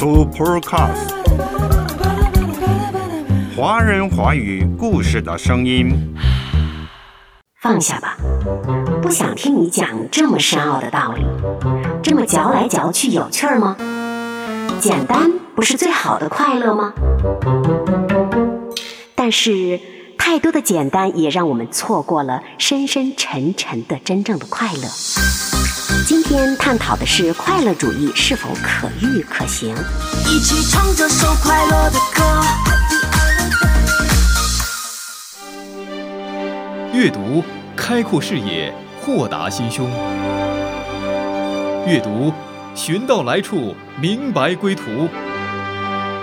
Supercast，华人华语故事的声音。放下吧，不想听你讲这么深奥的道理，这么嚼来嚼去有趣儿吗？简单不是最好的快乐吗？但是太多的简单也让我们错过了深深沉沉的真正的快乐。今天探讨的是快乐主义是否可遇可行。一起唱这首快乐的歌。阅读开阔视野，豁达心胸。阅读寻到来处，明白归途。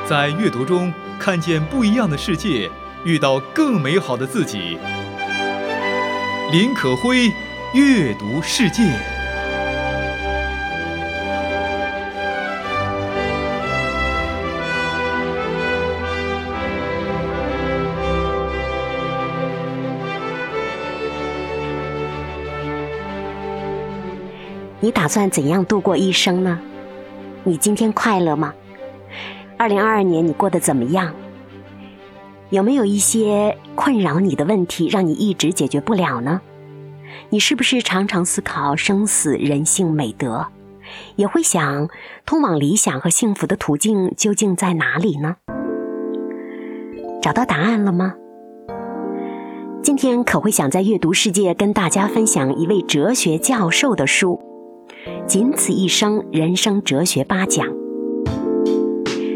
在阅读中看见不一样的世界，遇到更美好的自己。林可辉，阅读世界。你打算怎样度过一生呢？你今天快乐吗？二零二二年你过得怎么样？有没有一些困扰你的问题让你一直解决不了呢？你是不是常常思考生死、人性、美德，也会想通往理想和幸福的途径究竟在哪里呢？找到答案了吗？今天可会想在阅读世界跟大家分享一位哲学教授的书。仅此一生，人生哲学八讲。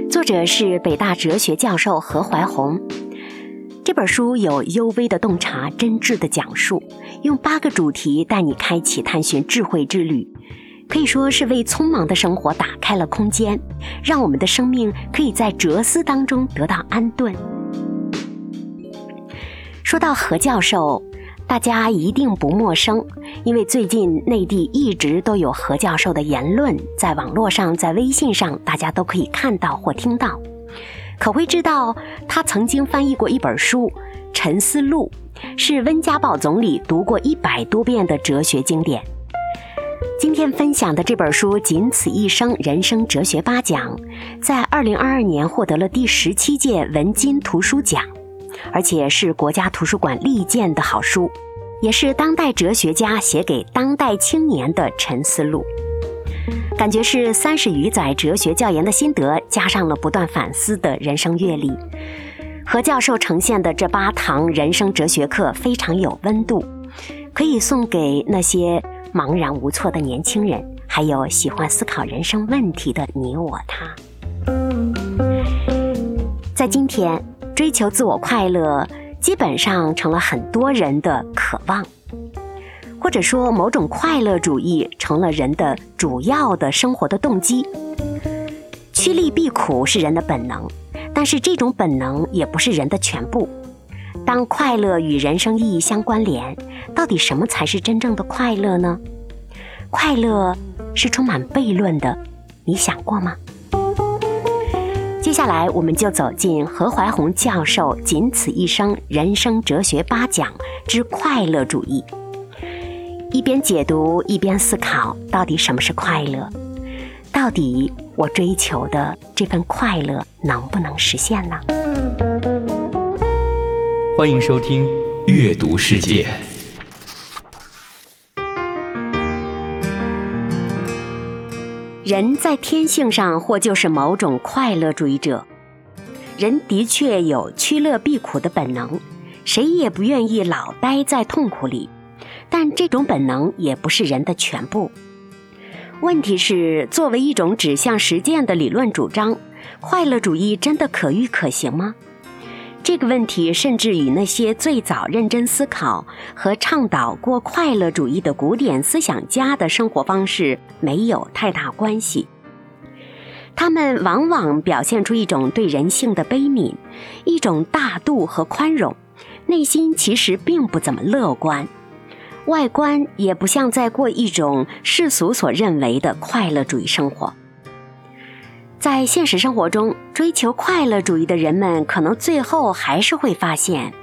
作者是北大哲学教授何怀宏。这本书有幽微的洞察，真挚的讲述，用八个主题带你开启探寻智慧之旅，可以说是为匆忙的生活打开了空间，让我们的生命可以在哲思当中得到安顿。说到何教授。大家一定不陌生，因为最近内地一直都有何教授的言论，在网络上、在微信上，大家都可以看到或听到。可会知道，他曾经翻译过一本书《沉思录》，是温家宝总理读过一百多遍的哲学经典。今天分享的这本书《仅此一生：人生哲学八讲》，在二零二二年获得了第十七届文津图书奖。而且是国家图书馆力荐的好书，也是当代哲学家写给当代青年的沉思录。感觉是三十余载哲学教研的心得，加上了不断反思的人生阅历。何教授呈现的这八堂人生哲学课非常有温度，可以送给那些茫然无措的年轻人，还有喜欢思考人生问题的你我他。在今天。追求自我快乐，基本上成了很多人的渴望，或者说某种快乐主义成了人的主要的生活的动机。趋利避苦是人的本能，但是这种本能也不是人的全部。当快乐与人生意义相关联，到底什么才是真正的快乐呢？快乐是充满悖论的，你想过吗？接下来，我们就走进何怀宏教授《仅此一生：人生哲学八讲之快乐主义》。一边解读，一边思考，到底什么是快乐？到底我追求的这份快乐能不能实现呢？欢迎收听《阅读世界》。人在天性上或就是某种快乐主义者，人的确有趋乐避苦的本能，谁也不愿意老待在痛苦里，但这种本能也不是人的全部。问题是，作为一种指向实践的理论主张，快乐主义真的可遇可行吗？这个问题甚至与那些最早认真思考和倡导过快乐主义的古典思想家的生活方式没有太大关系。他们往往表现出一种对人性的悲悯，一种大度和宽容，内心其实并不怎么乐观，外观也不像在过一种世俗所认为的快乐主义生活。在现实生活中，追求快乐主义的人们，可能最后还是会发现，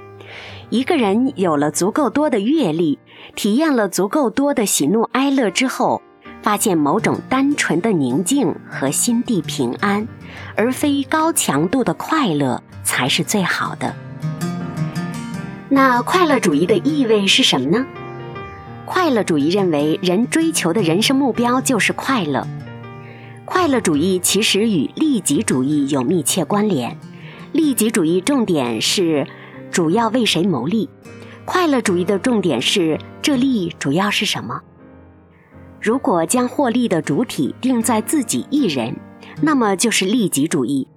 一个人有了足够多的阅历，体验了足够多的喜怒哀乐之后，发现某种单纯的宁静和心地平安，而非高强度的快乐，才是最好的。那快乐主义的意味是什么呢？快乐主义认为，人追求的人生目标就是快乐。快乐主义其实与利己主义有密切关联。利己主义重点是主要为谁谋利，快乐主义的重点是这利主要是什么。如果将获利的主体定在自己一人，那么就是利己主义；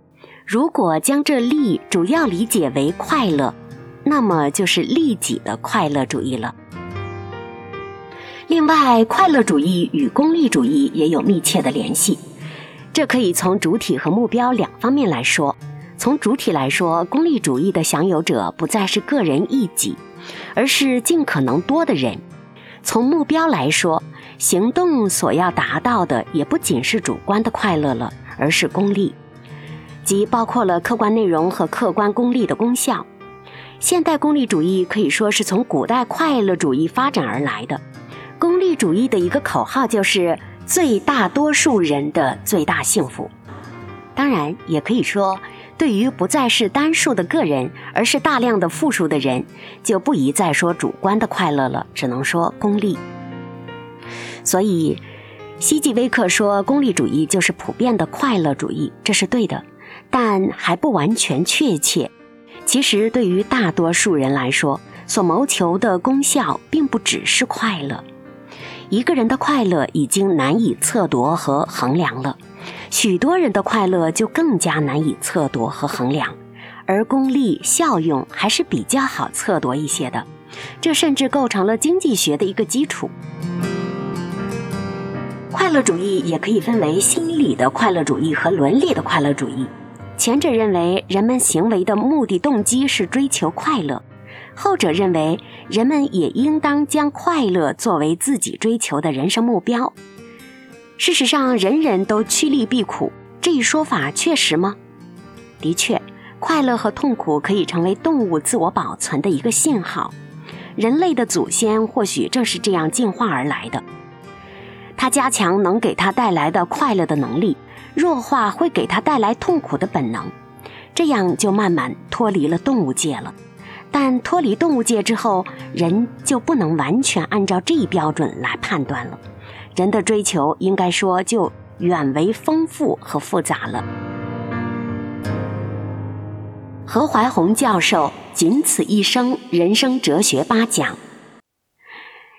如果将这利主要理解为快乐，那么就是利己的快乐主义了。另外，快乐主义与功利主义也有密切的联系，这可以从主体和目标两方面来说。从主体来说，功利主义的享有者不再是个人一己，而是尽可能多的人；从目标来说，行动所要达到的也不仅是主观的快乐了，而是功利，即包括了客观内容和客观功利的功效。现代功利主义可以说是从古代快乐主义发展而来的。功利主义的一个口号就是“最大多数人的最大幸福”。当然，也可以说，对于不再是单数的个人，而是大量的复数的人，就不宜再说主观的快乐了，只能说功利。所以，希季威克说功利主义就是普遍的快乐主义，这是对的，但还不完全确切。其实，对于大多数人来说，所谋求的功效并不只是快乐。一个人的快乐已经难以测度和衡量了，许多人的快乐就更加难以测度和衡量，而功利效用还是比较好测度一些的。这甚至构成了经济学的一个基础。快乐主义也可以分为心理的快乐主义和伦理的快乐主义。前者认为人们行为的目的动机是追求快乐，后者认为人们也应当将快乐作为自己追求的人生目标。事实上，人人都趋利避苦，这一说法确实吗？的确，快乐和痛苦可以成为动物自我保存的一个信号。人类的祖先或许正是这样进化而来的，它加强能给它带来的快乐的能力。弱化会给他带来痛苦的本能，这样就慢慢脱离了动物界了。但脱离动物界之后，人就不能完全按照这一标准来判断了。人的追求应该说就远为丰富和复杂了。何怀宏教授仅此一生人生哲学八讲。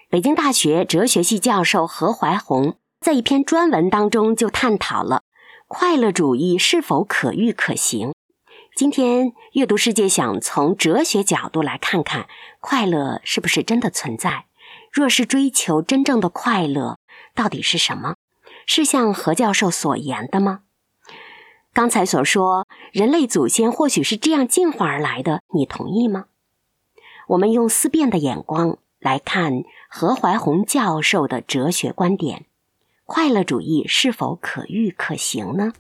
北京大学哲学系教授何怀宏在一篇专文当中就探讨了。快乐主义是否可遇可行？今天阅读世界想从哲学角度来看看，快乐是不是真的存在？若是追求真正的快乐，到底是什么？是像何教授所言的吗？刚才所说，人类祖先或许是这样进化而来的，你同意吗？我们用思辨的眼光来看何怀宏教授的哲学观点。快乐主义是否可遇可行呢？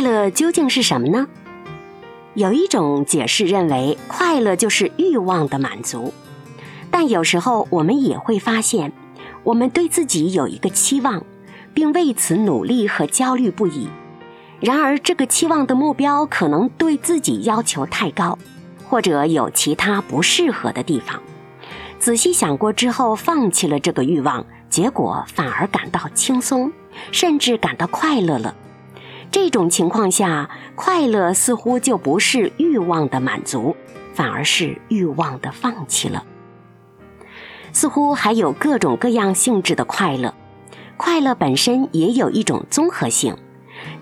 快乐究竟是什么呢？有一种解释认为，快乐就是欲望的满足。但有时候我们也会发现，我们对自己有一个期望，并为此努力和焦虑不已。然而，这个期望的目标可能对自己要求太高。或者有其他不适合的地方，仔细想过之后，放弃了这个欲望，结果反而感到轻松，甚至感到快乐了。这种情况下，快乐似乎就不是欲望的满足，反而是欲望的放弃了。似乎还有各种各样性质的快乐，快乐本身也有一种综合性。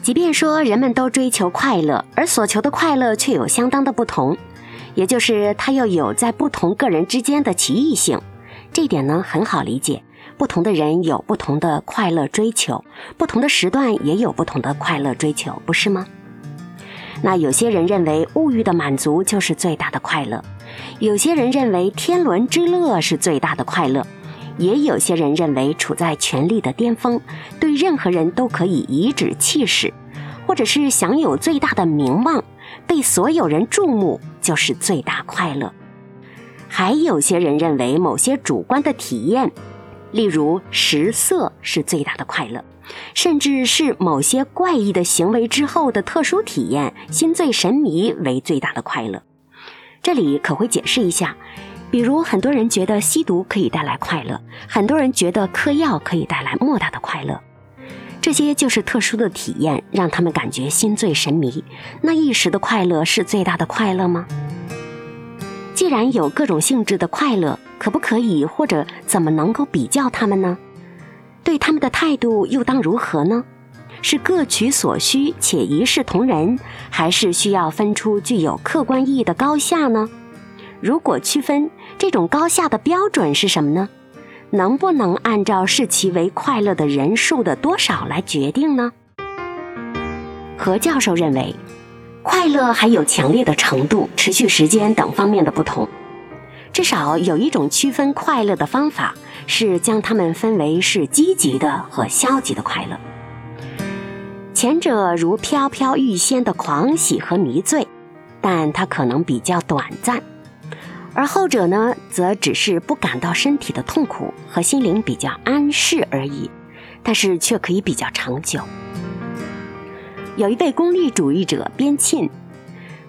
即便说人们都追求快乐，而所求的快乐却有相当的不同。也就是它又有在不同个人之间的歧异性，这点呢很好理解。不同的人有不同的快乐追求，不同的时段也有不同的快乐追求，不是吗？那有些人认为物欲的满足就是最大的快乐，有些人认为天伦之乐是最大的快乐，也有些人认为处在权力的巅峰，对任何人都可以颐指气使，或者是享有最大的名望。被所有人注目就是最大快乐。还有些人认为某些主观的体验，例如食色是最大的快乐，甚至是某些怪异的行为之后的特殊体验，心醉神迷为最大的快乐。这里可会解释一下，比如很多人觉得吸毒可以带来快乐，很多人觉得嗑药可以带来莫大的快乐。这些就是特殊的体验，让他们感觉心醉神迷。那一时的快乐是最大的快乐吗？既然有各种性质的快乐，可不可以或者怎么能够比较他们呢？对他们的态度又当如何呢？是各取所需且一视同仁，还是需要分出具有客观意义的高下呢？如果区分，这种高下的标准是什么呢？能不能按照视其为快乐的人数的多少来决定呢？何教授认为，快乐还有强烈的程度、持续时间等方面的不同。至少有一种区分快乐的方法是将它们分为是积极的和消极的快乐。前者如飘飘欲仙的狂喜和迷醉，但它可能比较短暂。而后者呢，则只是不感到身体的痛苦和心灵比较安适而已，但是却可以比较长久。有一位功利主义者边沁，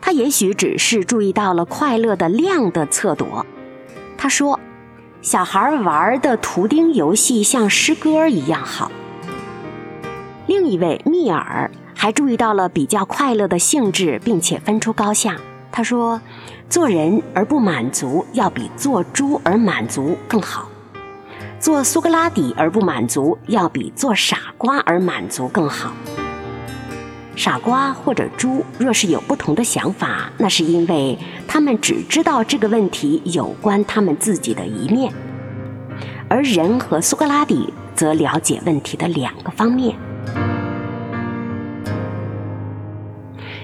他也许只是注意到了快乐的量的测度。他说：“小孩玩的图钉游戏像诗歌一样好。”另一位密尔还注意到了比较快乐的性质，并且分出高下。他说。做人而不满足，要比做猪而满足更好；做苏格拉底而不满足，要比做傻瓜而满足更好。傻瓜或者猪若是有不同的想法，那是因为他们只知道这个问题有关他们自己的一面，而人和苏格拉底则了解问题的两个方面。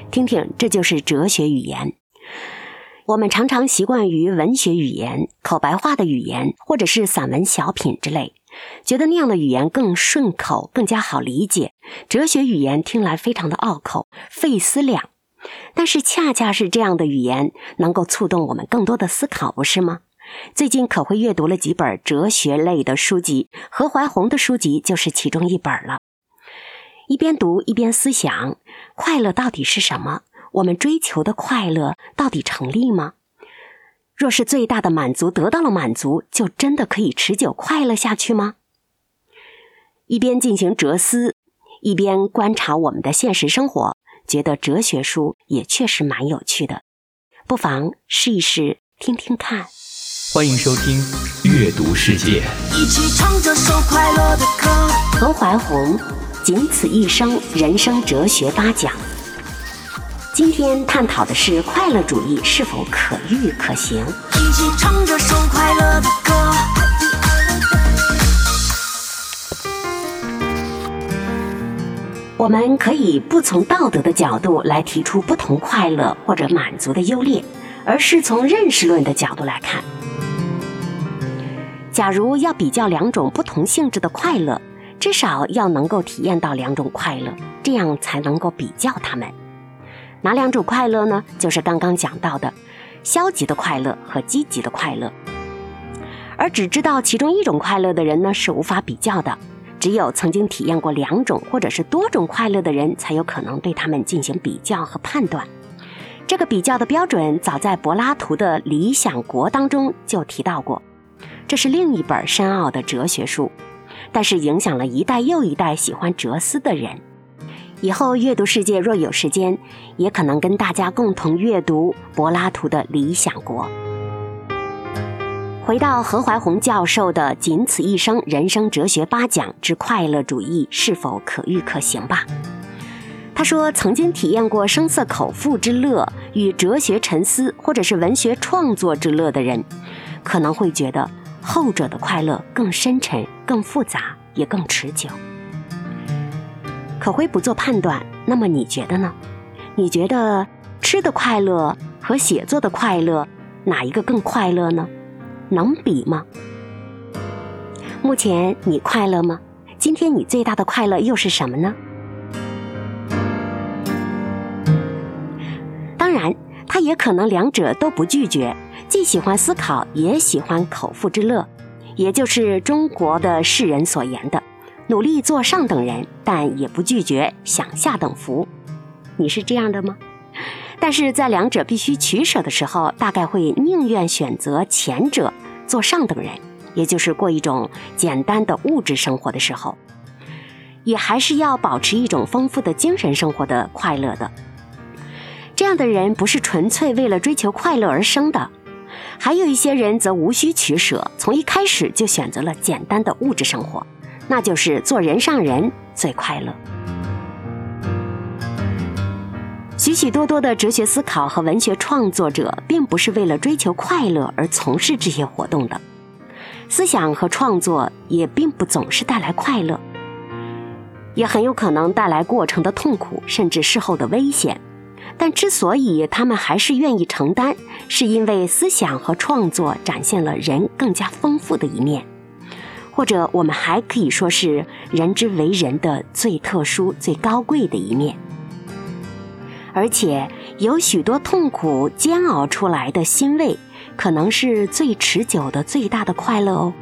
听听，这就是哲学语言。我们常常习惯于文学语言、口白话的语言，或者是散文小品之类，觉得那样的语言更顺口、更加好理解。哲学语言听来非常的拗口、费思量，但是恰恰是这样的语言能够触动我们更多的思考，不是吗？最近可会阅读了几本哲学类的书籍，何怀宏的书籍就是其中一本了。一边读一边思想，快乐到底是什么？我们追求的快乐到底成立吗？若是最大的满足得到了满足，就真的可以持久快乐下去吗？一边进行哲思，一边观察我们的现实生活，觉得哲学书也确实蛮有趣的，不妨试一试听听看。欢迎收听《阅读世界》，一起唱这首快乐的歌。何怀宏，仅此一生，人生哲学八讲。今天探讨的是快乐主义是否可遇可行。一起唱这首快乐的歌。我们可以不从道德的角度来提出不同快乐或者满足的优劣，而是从认识论的角度来看。假如要比较两种不同性质的快乐，至少要能够体验到两种快乐，这样才能够比较它们。哪两种快乐呢？就是刚刚讲到的，消极的快乐和积极的快乐。而只知道其中一种快乐的人呢，是无法比较的。只有曾经体验过两种或者是多种快乐的人，才有可能对他们进行比较和判断。这个比较的标准，早在柏拉图的《理想国》当中就提到过。这是另一本深奥的哲学书，但是影响了一代又一代喜欢哲思的人。以后阅读世界若有时间，也可能跟大家共同阅读柏拉图的《理想国》。回到何怀宏教授的《仅此一生人生哲学八讲之快乐主义是否可遇可行吧》。他说，曾经体验过声色口腹之乐与哲学沉思或者是文学创作之乐的人，可能会觉得后者的快乐更深沉、更复杂，也更持久。可会不做判断，那么你觉得呢？你觉得吃的快乐和写作的快乐哪一个更快乐呢？能比吗？目前你快乐吗？今天你最大的快乐又是什么呢？当然，他也可能两者都不拒绝，既喜欢思考，也喜欢口腹之乐，也就是中国的世人所言的“努力做上等人”，但也不拒绝享下等福。你是这样的吗？但是在两者必须取舍的时候，大概会宁愿选择前者，做上等人，也就是过一种简单的物质生活的时候，也还是要保持一种丰富的精神生活的快乐的。这样的人不是纯粹为了追求快乐而生的，还有一些人则无需取舍，从一开始就选择了简单的物质生活，那就是做人上人最快乐。许许多多的哲学思考和文学创作者，并不是为了追求快乐而从事这些活动的。思想和创作也并不总是带来快乐，也很有可能带来过程的痛苦，甚至事后的危险。但之所以他们还是愿意承担，是因为思想和创作展现了人更加丰富的一面，或者我们还可以说是人之为人的最特殊、最高贵的一面。而且有许多痛苦煎熬出来的欣慰，可能是最持久的、最大的快乐哦。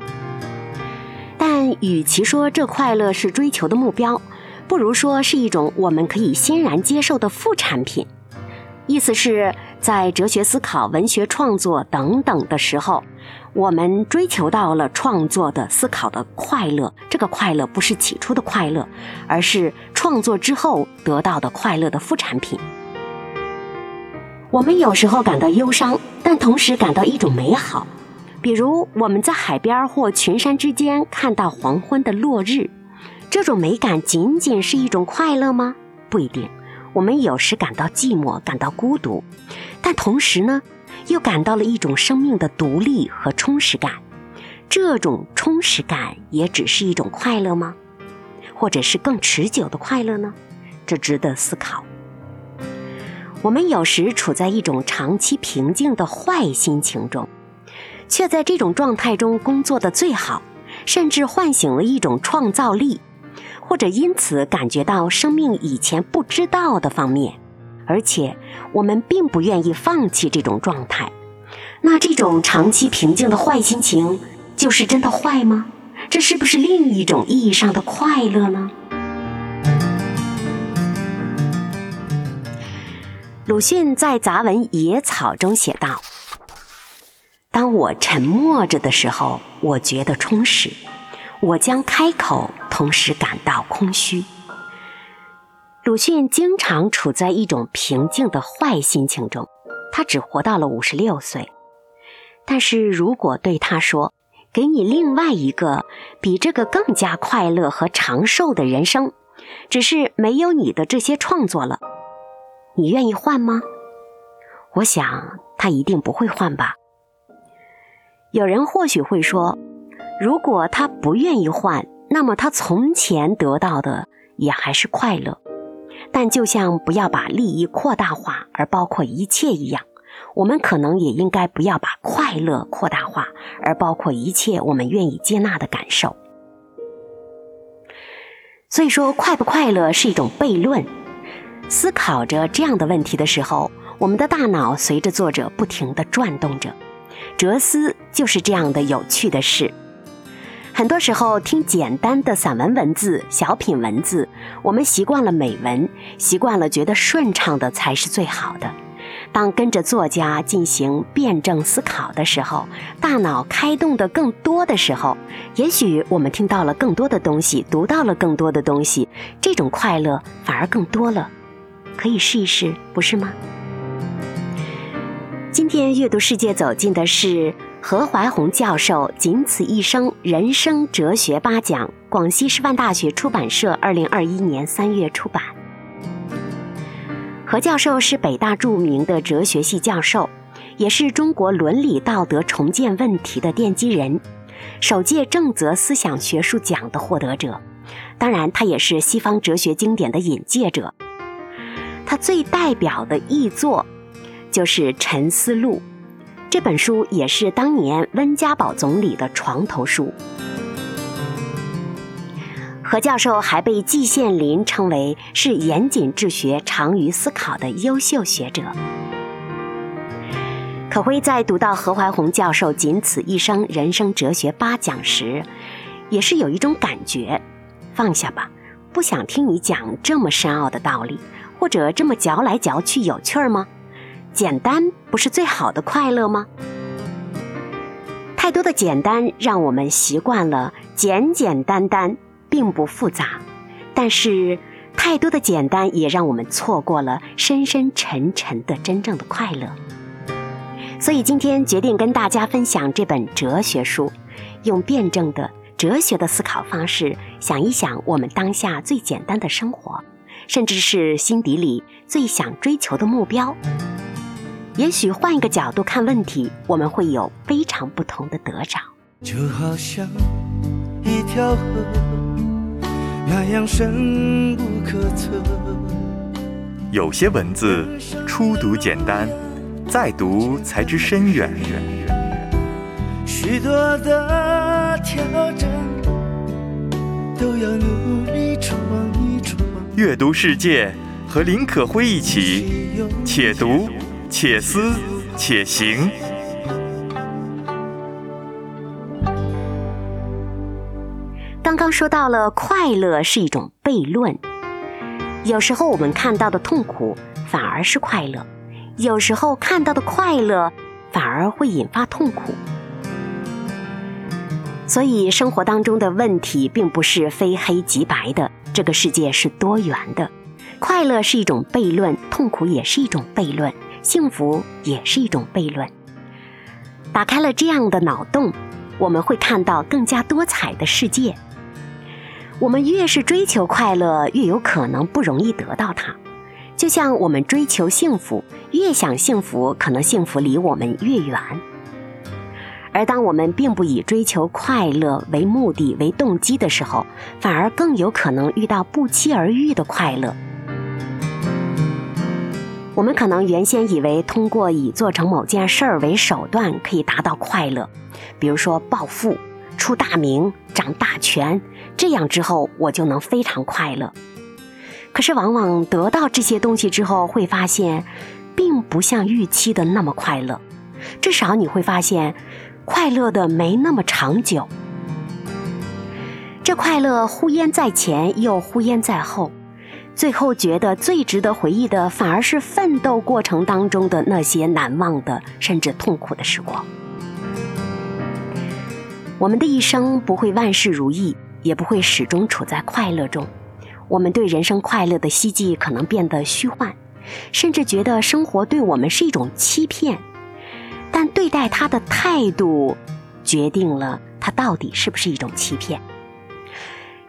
但与其说这快乐是追求的目标，不如说是一种我们可以欣然接受的副产品。意思是在哲学思考、文学创作等等的时候，我们追求到了创作的、思考的快乐。这个快乐不是起初的快乐，而是创作之后得到的快乐的副产品。我们有时候感到忧伤，但同时感到一种美好，比如我们在海边或群山之间看到黄昏的落日，这种美感仅仅是一种快乐吗？不一定。我们有时感到寂寞，感到孤独，但同时呢，又感到了一种生命的独立和充实感。这种充实感也只是一种快乐吗？或者是更持久的快乐呢？这值得思考。我们有时处在一种长期平静的坏心情中，却在这种状态中工作的最好，甚至唤醒了一种创造力，或者因此感觉到生命以前不知道的方面，而且我们并不愿意放弃这种状态。那这种长期平静的坏心情，就是真的坏吗？这是不是另一种意义上的快乐呢？鲁迅在杂文《野草》中写道：“当我沉默着的时候，我觉得充实；我将开口，同时感到空虚。”鲁迅经常处在一种平静的坏心情中，他只活到了五十六岁。但是如果对他说：“给你另外一个比这个更加快乐和长寿的人生，只是没有你的这些创作了。”你愿意换吗？我想他一定不会换吧。有人或许会说，如果他不愿意换，那么他从前得到的也还是快乐。但就像不要把利益扩大化而包括一切一样，我们可能也应该不要把快乐扩大化而包括一切我们愿意接纳的感受。所以说，快不快乐是一种悖论。思考着这样的问题的时候，我们的大脑随着作者不停地转动着。哲思就是这样的有趣的事。很多时候听简单的散文文字、小品文字，我们习惯了美文，习惯了觉得顺畅的才是最好的。当跟着作家进行辩证思考的时候，大脑开动的更多的时候，也许我们听到了更多的东西，读到了更多的东西，这种快乐反而更多了。可以试一试，不是吗？今天阅读世界走进的是何怀宏教授《仅此一生人生哲学八讲》，广西师范大学出版社二零二一年三月出版。何教授是北大著名的哲学系教授，也是中国伦理道德重建问题的奠基人，首届正则思想学术奖的获得者。当然，他也是西方哲学经典的引介者。他最代表的译作就是《沉思录》，这本书也是当年温家宝总理的床头书。何教授还被季羡林称为是严谨治学、长于思考的优秀学者。可辉在读到何怀宏教授《仅此一生人生哲学八讲》时，也是有一种感觉：放下吧，不想听你讲这么深奥的道理，或者这么嚼来嚼去有趣儿吗？简单不是最好的快乐吗？太多的简单让我们习惯了简简单单，并不复杂；但是太多的简单也让我们错过了深深沉沉的真正的快乐。所以今天决定跟大家分享这本哲学书，用辩证的哲学的思考方式，想一想我们当下最简单的生活，甚至是心底里最想追求的目标。也许换一个角度看问题，我们会有非常不同的得着。就好像一条河，那样深不可测。有些文字初读简单，再读才知深远。许多的挑战，都要努力闯一闯。阅读世界，和林可辉一起，且读。且思且行。刚刚说到了，快乐是一种悖论。有时候我们看到的痛苦反而是快乐，有时候看到的快乐反而会引发痛苦。所以，生活当中的问题并不是非黑即白的，这个世界是多元的。快乐是一种悖论，痛苦也是一种悖论。幸福也是一种悖论。打开了这样的脑洞，我们会看到更加多彩的世界。我们越是追求快乐，越有可能不容易得到它。就像我们追求幸福，越想幸福，可能幸福离我们越远。而当我们并不以追求快乐为目的、为动机的时候，反而更有可能遇到不期而遇的快乐。我们可能原先以为通过以做成某件事儿为手段可以达到快乐，比如说暴富、出大名、掌大权，这样之后我就能非常快乐。可是往往得到这些东西之后，会发现并不像预期的那么快乐，至少你会发现快乐的没那么长久。这快乐忽焉在前，又忽焉在后。最后觉得最值得回忆的，反而是奋斗过程当中的那些难忘的，甚至痛苦的时光。我们的一生不会万事如意，也不会始终处在快乐中。我们对人生快乐的希冀可能变得虚幻，甚至觉得生活对我们是一种欺骗。但对待他的态度，决定了他到底是不是一种欺骗。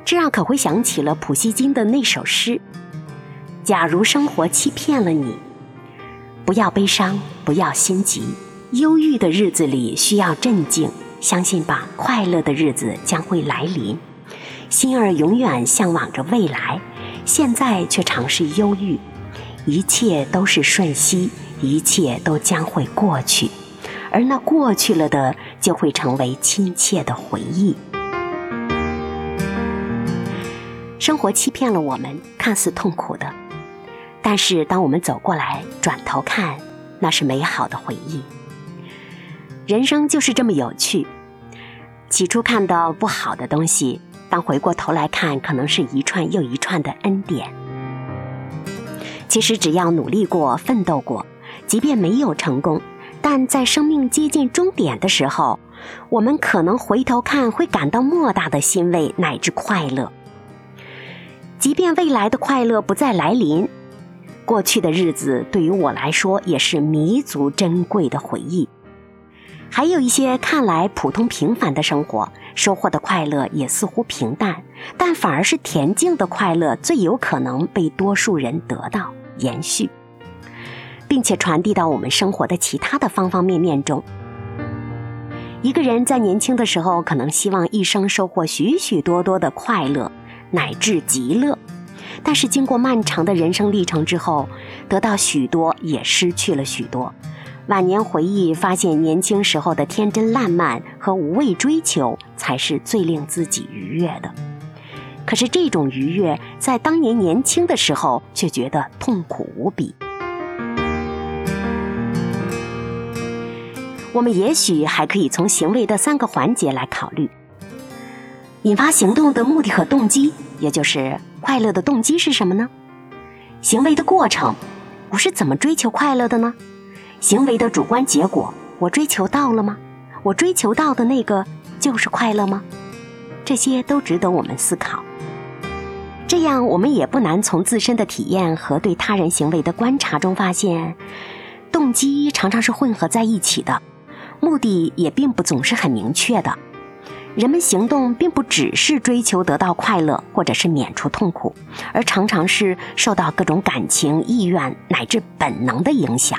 这让可会想起了普希金的那首诗：“假如生活欺骗了你，不要悲伤，不要心急。忧郁的日子里需要镇静，相信吧，快乐的日子将会来临。心儿永远向往着未来，现在却尝试忧郁。一切都是瞬息，一切都将会过去，而那过去了的，就会成为亲切的回忆。”生活欺骗了我们，看似痛苦的，但是当我们走过来，转头看，那是美好的回忆。人生就是这么有趣。起初看到不好的东西，当回过头来看，可能是一串又一串的恩典。其实只要努力过、奋斗过，即便没有成功，但在生命接近终点的时候，我们可能回头看，会感到莫大的欣慰乃至快乐。即便未来的快乐不再来临，过去的日子对于我来说也是弥足珍贵的回忆。还有一些看来普通平凡的生活，收获的快乐也似乎平淡，但反而是恬静的快乐最有可能被多数人得到、延续，并且传递到我们生活的其他的方方面面中。一个人在年轻的时候，可能希望一生收获许许多多的快乐。乃至极乐，但是经过漫长的人生历程之后，得到许多，也失去了许多。晚年回忆，发现年轻时候的天真烂漫和无畏追求，才是最令自己愉悦的。可是这种愉悦，在当年年轻的时候，却觉得痛苦无比。我们也许还可以从行为的三个环节来考虑：引发行动的目的和动机，也就是快乐的动机是什么呢？行为的过程，我是怎么追求快乐的呢？行为的主观结果，我追求到了吗？我追求到的那个就是快乐吗？这些都值得我们思考。这样，我们也不难从自身的体验和对他人行为的观察中发现，动机常常是混合在一起的，目的也并不总是很明确的。人们行动并不只是追求得到快乐，或者是免除痛苦，而常常是受到各种感情、意愿乃至本能的影响。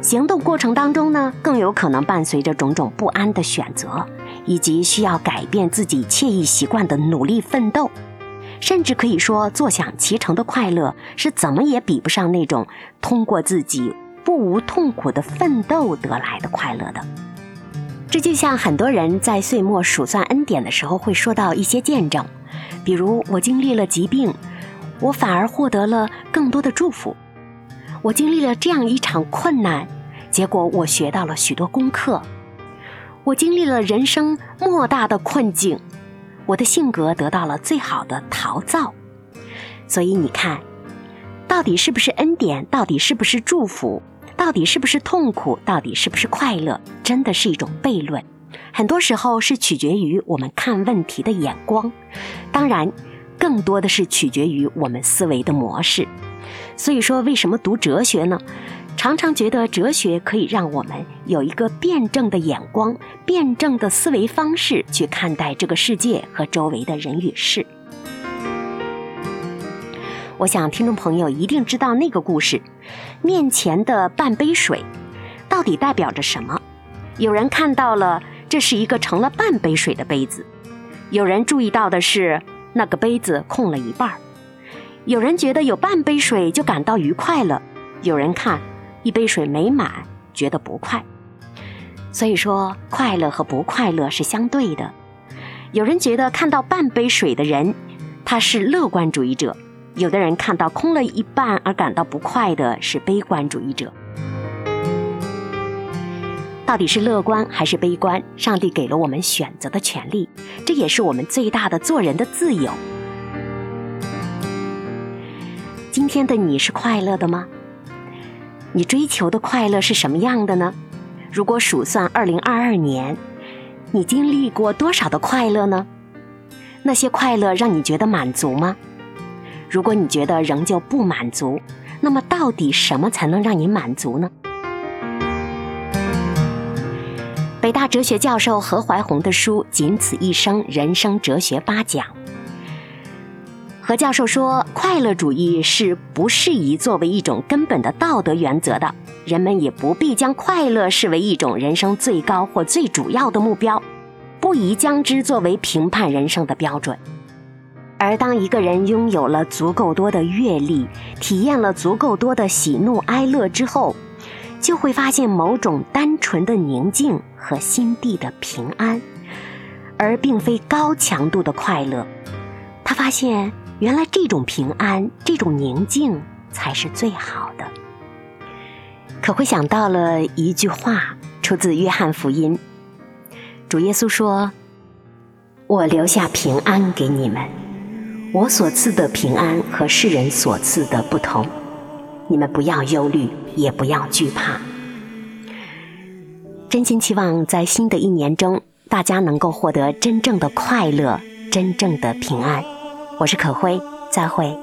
行动过程当中呢，更有可能伴随着种种不安的选择，以及需要改变自己惬意习惯的努力奋斗，甚至可以说坐享其成的快乐，是怎么也比不上那种通过自己不无痛苦的奋斗得来的快乐的。这就像很多人在岁末数算恩典的时候会说到一些见证，比如我经历了疾病，我反而获得了更多的祝福；我经历了这样一场困难，结果我学到了许多功课；我经历了人生莫大的困境，我的性格得到了最好的陶造。所以你看，到底是不是恩典？到底是不是祝福？到底是不是痛苦？到底是不是快乐？真的是一种悖论。很多时候是取决于我们看问题的眼光，当然，更多的是取决于我们思维的模式。所以说，为什么读哲学呢？常常觉得哲学可以让我们有一个辩证的眼光、辩证的思维方式去看待这个世界和周围的人与事。我想听众朋友一定知道那个故事，面前的半杯水到底代表着什么？有人看到了，这是一个盛了半杯水的杯子；有人注意到的是那个杯子空了一半；有人觉得有半杯水就感到愉快了；有人看一杯水没满，觉得不快。所以说，快乐和不快乐是相对的。有人觉得看到半杯水的人，他是乐观主义者。有的人看到空了一半而感到不快的是悲观主义者。到底是乐观还是悲观？上帝给了我们选择的权利，这也是我们最大的做人的自由。今天的你是快乐的吗？你追求的快乐是什么样的呢？如果数算二零二二年，你经历过多少的快乐呢？那些快乐让你觉得满足吗？如果你觉得仍旧不满足，那么到底什么才能让你满足呢？北大哲学教授何怀宏的书《仅此一生：人生哲学八讲》。何教授说，快乐主义是不适宜作为一种根本的道德原则的，人们也不必将快乐视为一种人生最高或最主要的目标，不宜将之作为评判人生的标准。而当一个人拥有了足够多的阅历，体验了足够多的喜怒哀乐之后，就会发现某种单纯的宁静和心地的平安，而并非高强度的快乐。他发现，原来这种平安、这种宁静才是最好的。可会想到了一句话，出自约翰福音，主耶稣说：“我留下平安给你们。”我所赐的平安和世人所赐的不同，你们不要忧虑，也不要惧怕。真心期望在新的一年中，大家能够获得真正的快乐，真正的平安。我是可辉，再会。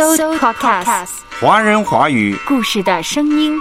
So Podcast，华人华语故事的声音。